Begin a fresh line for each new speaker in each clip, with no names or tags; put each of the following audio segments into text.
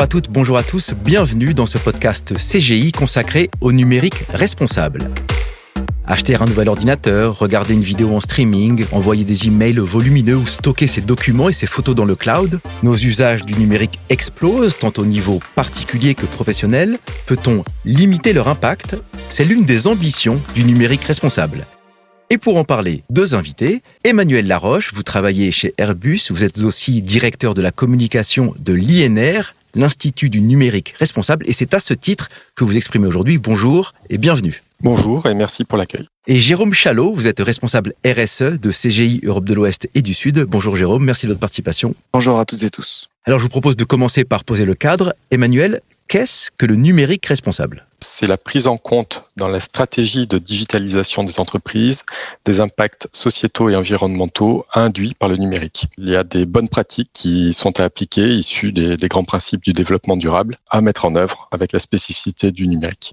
Bonjour à toutes, bonjour à tous, bienvenue dans ce podcast CGI consacré au numérique responsable. Acheter un nouvel ordinateur, regarder une vidéo en streaming, envoyer des emails volumineux ou stocker ses documents et ses photos dans le cloud, nos usages du numérique explosent tant au niveau particulier que professionnel. Peut-on limiter leur impact? C'est l'une des ambitions du numérique responsable. Et pour en parler, deux invités. Emmanuel Laroche, vous travaillez chez Airbus, vous êtes aussi directeur de la communication de l'INR, l'Institut du numérique responsable, et c'est à ce titre que vous exprimez aujourd'hui. Bonjour et bienvenue.
Bonjour et merci pour l'accueil.
Et Jérôme Chalot, vous êtes responsable RSE de CGI Europe de l'Ouest et du Sud. Bonjour Jérôme, merci de votre participation.
Bonjour à toutes et tous.
Alors je vous propose de commencer par poser le cadre. Emmanuel, qu'est-ce que le numérique responsable?
C'est la prise en compte dans la stratégie de digitalisation des entreprises des impacts sociétaux et environnementaux induits par le numérique. Il y a des bonnes pratiques qui sont à appliquer, issues des, des grands principes du développement durable, à mettre en œuvre avec la spécificité du numérique.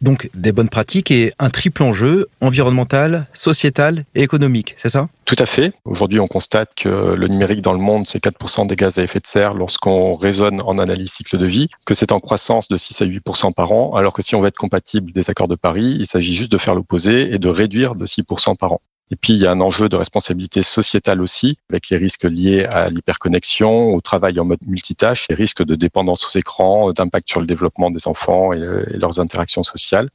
Donc des bonnes pratiques et un triple enjeu environnemental, sociétal et économique, c'est ça?
Tout à fait. Aujourd'hui, on constate que le numérique dans le monde, c'est 4% des gaz à effet de serre lorsqu'on raisonne en analyse cycle de vie, que c'est en croissance de 6 à 8% par an, alors que si on veut être compatible des accords de Paris, il s'agit juste de faire l'opposé et de réduire de 6% par an. Et puis, il y a un enjeu de responsabilité sociétale aussi, avec les risques liés à l'hyperconnexion, au travail en mode multitâche, les risques de dépendance aux écrans, d'impact sur le développement des enfants et, et leurs interactions sociales.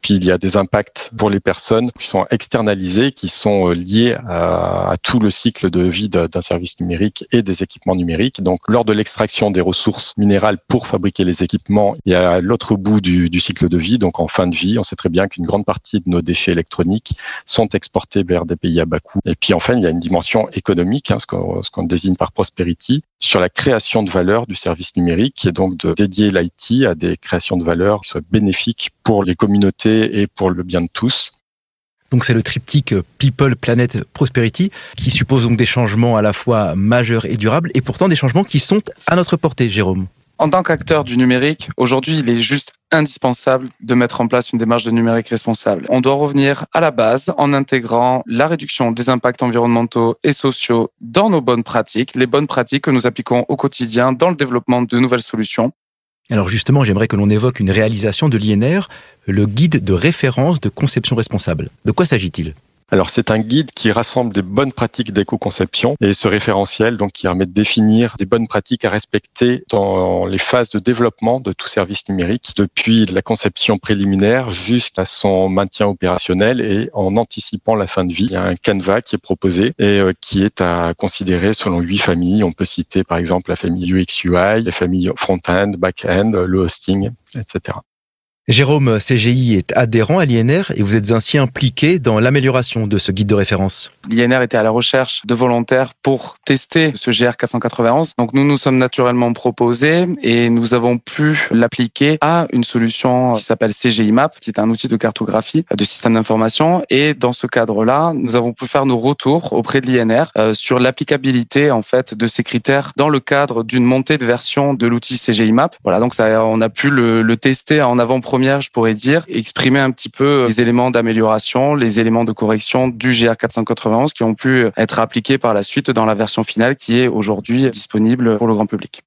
Puis il y a des impacts pour les personnes qui sont externalisés, qui sont liés à, tout le cycle de vie d'un service numérique et des équipements numériques. Donc lors de l'extraction des ressources minérales pour fabriquer les équipements, il y a l'autre bout du, cycle de vie, donc en fin de vie, on sait très bien qu'une grande partie de nos déchets électroniques sont exportés vers des pays à bas coût. Et puis enfin, il y a une dimension économique, hein, ce qu'on qu désigne par prosperity, sur la création de valeur du service numérique et donc de dédier l'IT à des créations de valeur qui soient bénéfiques pour les communautés et pour le bien de tous.
Donc c'est le triptyque People, Planet, Prosperity qui suppose donc des changements à la fois majeurs et durables et pourtant des changements qui sont à notre portée, Jérôme.
En tant qu'acteur du numérique, aujourd'hui, il est juste indispensable de mettre en place une démarche de numérique responsable. On doit revenir à la base en intégrant la réduction des impacts environnementaux et sociaux dans nos bonnes pratiques, les bonnes pratiques que nous appliquons au quotidien dans le développement de nouvelles solutions.
Alors justement, j'aimerais que l'on évoque une réalisation de l'INR, le guide de référence de conception responsable. De quoi s'agit-il?
Alors c'est un guide qui rassemble des bonnes pratiques d'éco-conception et ce référentiel donc qui permet de définir des bonnes pratiques à respecter dans les phases de développement de tout service numérique depuis la conception préliminaire jusqu'à son maintien opérationnel et en anticipant la fin de vie. Il y a un canevas qui est proposé et qui est à considérer selon huit familles. On peut citer par exemple la famille UX UI, les familles front-end, back-end, le hosting, etc.
Jérôme CGI est adhérent à l'INR et vous êtes ainsi impliqué dans l'amélioration de ce guide de référence.
L'INR était à la recherche de volontaires pour tester ce GR 491. Donc nous nous sommes naturellement proposés et nous avons pu l'appliquer à une solution qui s'appelle CGI Map, qui est un outil de cartographie de système d'information. Et dans ce cadre-là, nous avons pu faire nos retours auprès de l'INR euh, sur l'applicabilité en fait de ces critères dans le cadre d'une montée de version de l'outil CGI Map. Voilà, donc ça, on a pu le, tester en avant-première première, je pourrais dire, exprimer un petit peu les éléments d'amélioration, les éléments de correction du GR 491 qui ont pu être appliqués par la suite dans la version finale qui est aujourd'hui disponible pour le grand public.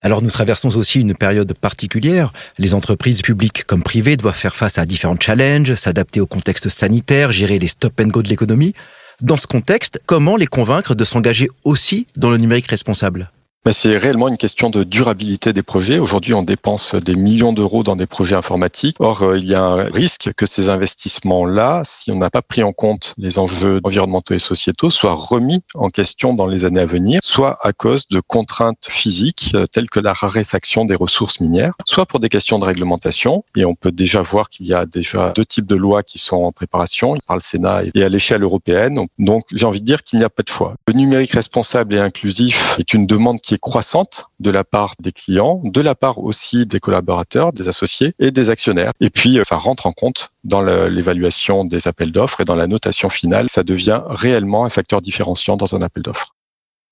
Alors nous traversons aussi une période particulière. Les entreprises publiques comme privées doivent faire face à différents challenges, s'adapter au contexte sanitaire, gérer les stop and go de l'économie. Dans ce contexte, comment les convaincre de s'engager aussi dans le numérique responsable?
C'est réellement une question de durabilité des projets. Aujourd'hui, on dépense des millions d'euros dans des projets informatiques. Or, il y a un risque que ces investissements-là, si on n'a pas pris en compte les enjeux environnementaux et sociétaux, soient remis en question dans les années à venir, soit à cause de contraintes physiques telles que la raréfaction des ressources minières, soit pour des questions de réglementation. Et on peut déjà voir qu'il y a déjà deux types de lois qui sont en préparation, par le Sénat et à l'échelle européenne. Donc, j'ai envie de dire qu'il n'y a pas de choix. Le numérique responsable et inclusif est une demande qui croissante de la part des clients, de la part aussi des collaborateurs, des associés et des actionnaires. Et puis, ça rentre en compte dans l'évaluation des appels d'offres et dans la notation finale. Ça devient réellement un facteur différenciant dans un appel d'offres.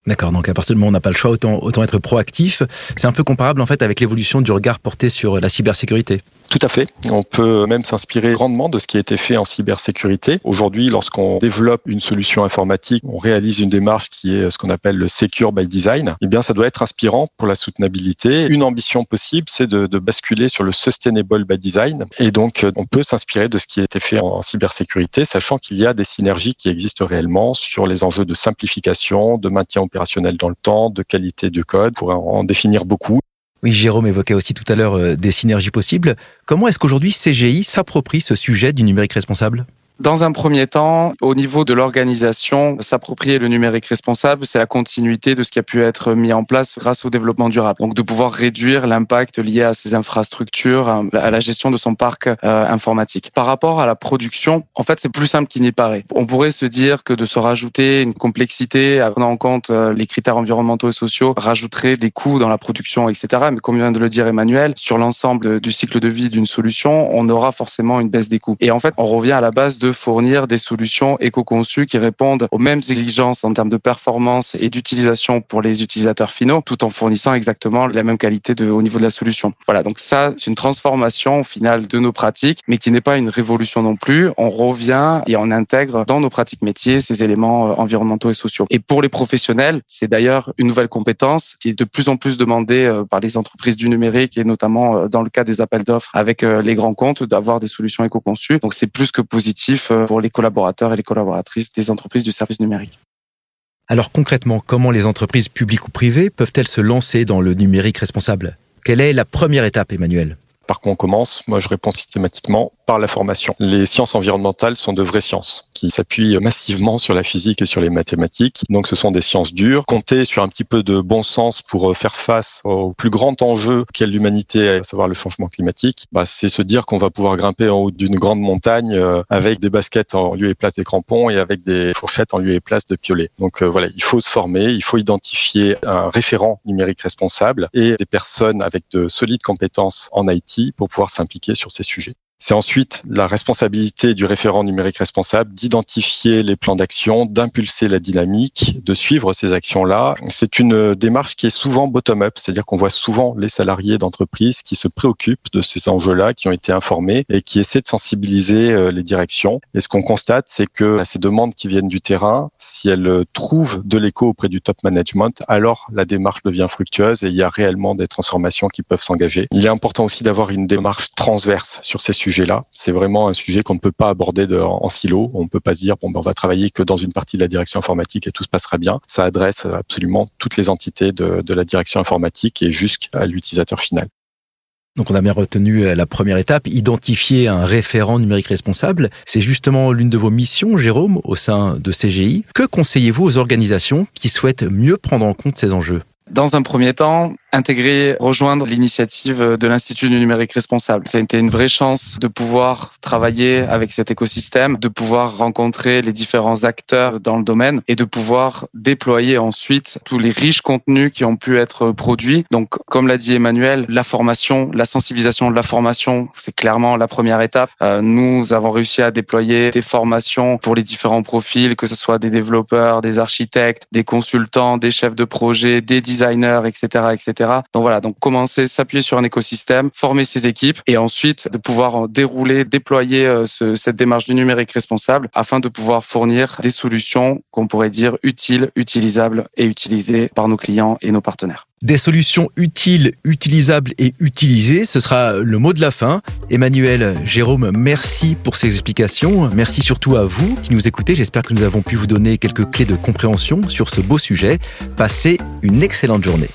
D'accord, donc à partir du moment où on n'a pas le choix, autant être proactif. C'est un peu comparable en fait avec l'évolution du regard porté sur la cybersécurité.
Tout à fait. On peut même s'inspirer grandement de ce qui a été fait en cybersécurité. Aujourd'hui, lorsqu'on développe une solution informatique, on réalise une démarche qui est ce qu'on appelle le Secure by Design. Eh bien, ça doit être inspirant pour la soutenabilité. Une ambition possible, c'est de, basculer sur le Sustainable by Design. Et donc, on peut s'inspirer de ce qui a été fait en cybersécurité, sachant qu'il y a des synergies qui existent réellement sur les enjeux de simplification, de maintien opérationnel dans le temps, de qualité du code, pour en définir beaucoup.
Oui, Jérôme évoquait aussi tout à l'heure euh, des synergies possibles. Comment est-ce qu'aujourd'hui CGI s'approprie ce sujet du numérique responsable?
Dans un premier temps, au niveau de l'organisation, s'approprier le numérique responsable, c'est la continuité de ce qui a pu être mis en place grâce au développement durable. Donc de pouvoir réduire l'impact lié à ses infrastructures, à la gestion de son parc euh, informatique. Par rapport à la production, en fait, c'est plus simple qu'il n'y paraît. On pourrait se dire que de se rajouter une complexité, à prendre en compte euh, les critères environnementaux et sociaux, rajouterait des coûts dans la production, etc. Mais comme vient de le dire Emmanuel, sur l'ensemble du cycle de vie d'une solution, on aura forcément une baisse des coûts. Et en fait, on revient à la base de fournir des solutions éco-conçues qui répondent aux mêmes exigences en termes de performance et d'utilisation pour les utilisateurs finaux, tout en fournissant exactement la même qualité de, au niveau de la solution. Voilà, donc ça, c'est une transformation au final de nos pratiques, mais qui n'est pas une révolution non plus. On revient et on intègre dans nos pratiques métiers ces éléments euh, environnementaux et sociaux. Et pour les professionnels, c'est d'ailleurs une nouvelle compétence qui est de plus en plus demandée euh, par les entreprises du numérique et notamment euh, dans le cas des appels d'offres avec les grands comptes d'avoir des solutions éco-conçues. Donc c'est plus que positif euh, pour les collaborateurs et les collaboratrices des entreprises du service numérique.
Alors concrètement, comment les entreprises publiques ou privées peuvent-elles se lancer dans le numérique responsable? Quelle est la première étape, Emmanuel?
Par quoi on commence? Moi, je réponds systématiquement par la formation. Les sciences environnementales sont de vraies sciences qui s'appuient massivement sur la physique et sur les mathématiques. Donc, ce sont des sciences dures. Compter sur un petit peu de bon sens pour euh, faire face au plus grand enjeu qu'est l'humanité, à savoir le changement climatique, bah, c'est se dire qu'on va pouvoir grimper en haut d'une grande montagne euh, avec des baskets en lieu et place des crampons et avec des fourchettes en lieu et place de piolets. Donc euh, voilà, il faut se former, il faut identifier un référent numérique responsable et des personnes avec de solides compétences en IT pour pouvoir s'impliquer sur ces sujets. C'est ensuite la responsabilité du référent numérique responsable d'identifier les plans d'action, d'impulser la dynamique, de suivre ces actions-là. C'est une démarche qui est souvent bottom-up, c'est-à-dire qu'on voit souvent les salariés d'entreprise qui se préoccupent de ces enjeux-là, qui ont été informés et qui essaient de sensibiliser euh, les directions. Et ce qu'on constate, c'est que ces demandes qui viennent du terrain, si elles trouvent de l'écho auprès du top management, alors la démarche devient fructueuse et il y a réellement des transformations qui peuvent s'engager. Il est important aussi d'avoir une démarche transverse sur ces sujets C'est vraiment un sujet qu'on ne peut pas aborder en, silo. On ne peut pas se dire bon ben on va travailler que dans une partie de la direction informatique et tout se passera bien. Ça adresse absolument toutes les entités de, de la direction informatique et jusqu'à l'utilisateur final.
Donc on a bien retenu la première étape, identifier un référent numérique responsable. C'est justement l'une de vos missions, Jérôme, au sein de CGI. Que conseillez-vous aux organisations qui souhaitent mieux prendre en compte ces enjeux?
Dans un premier temps, intégrer, rejoindre l'initiative de l'Institut du numérique responsable. Ça a été une vraie chance de pouvoir travailler avec cet écosystème, de pouvoir rencontrer les différents acteurs dans le domaine et de pouvoir déployer ensuite tous les riches contenus qui ont pu être produits. Donc, comme l'a dit Emmanuel, la formation, la sensibilisation de la formation, c'est clairement la première étape. Euh, nous avons réussi à déployer des formations pour les différents profils, que ce soit des développeurs, des architectes, des consultants, des chefs de projet, des designers designers, etc., Donc voilà, donc commencer, s'appuyer sur un écosystème, former ses équipes et ensuite de pouvoir dérouler, déployer euh, ce, cette démarche du numérique responsable afin de pouvoir fournir des solutions qu'on pourrait dire utiles, utilisables et utilisées par nos clients et nos partenaires.
Des solutions utiles, utilisables et utilisées, ce sera le mot de la fin. Emmanuel, Jérôme, merci pour ces explications. Merci surtout à vous qui nous écoutez. J'espère que nous avons pu vous donner quelques clés de compréhension sur ce beau sujet. Passez une excellente journée.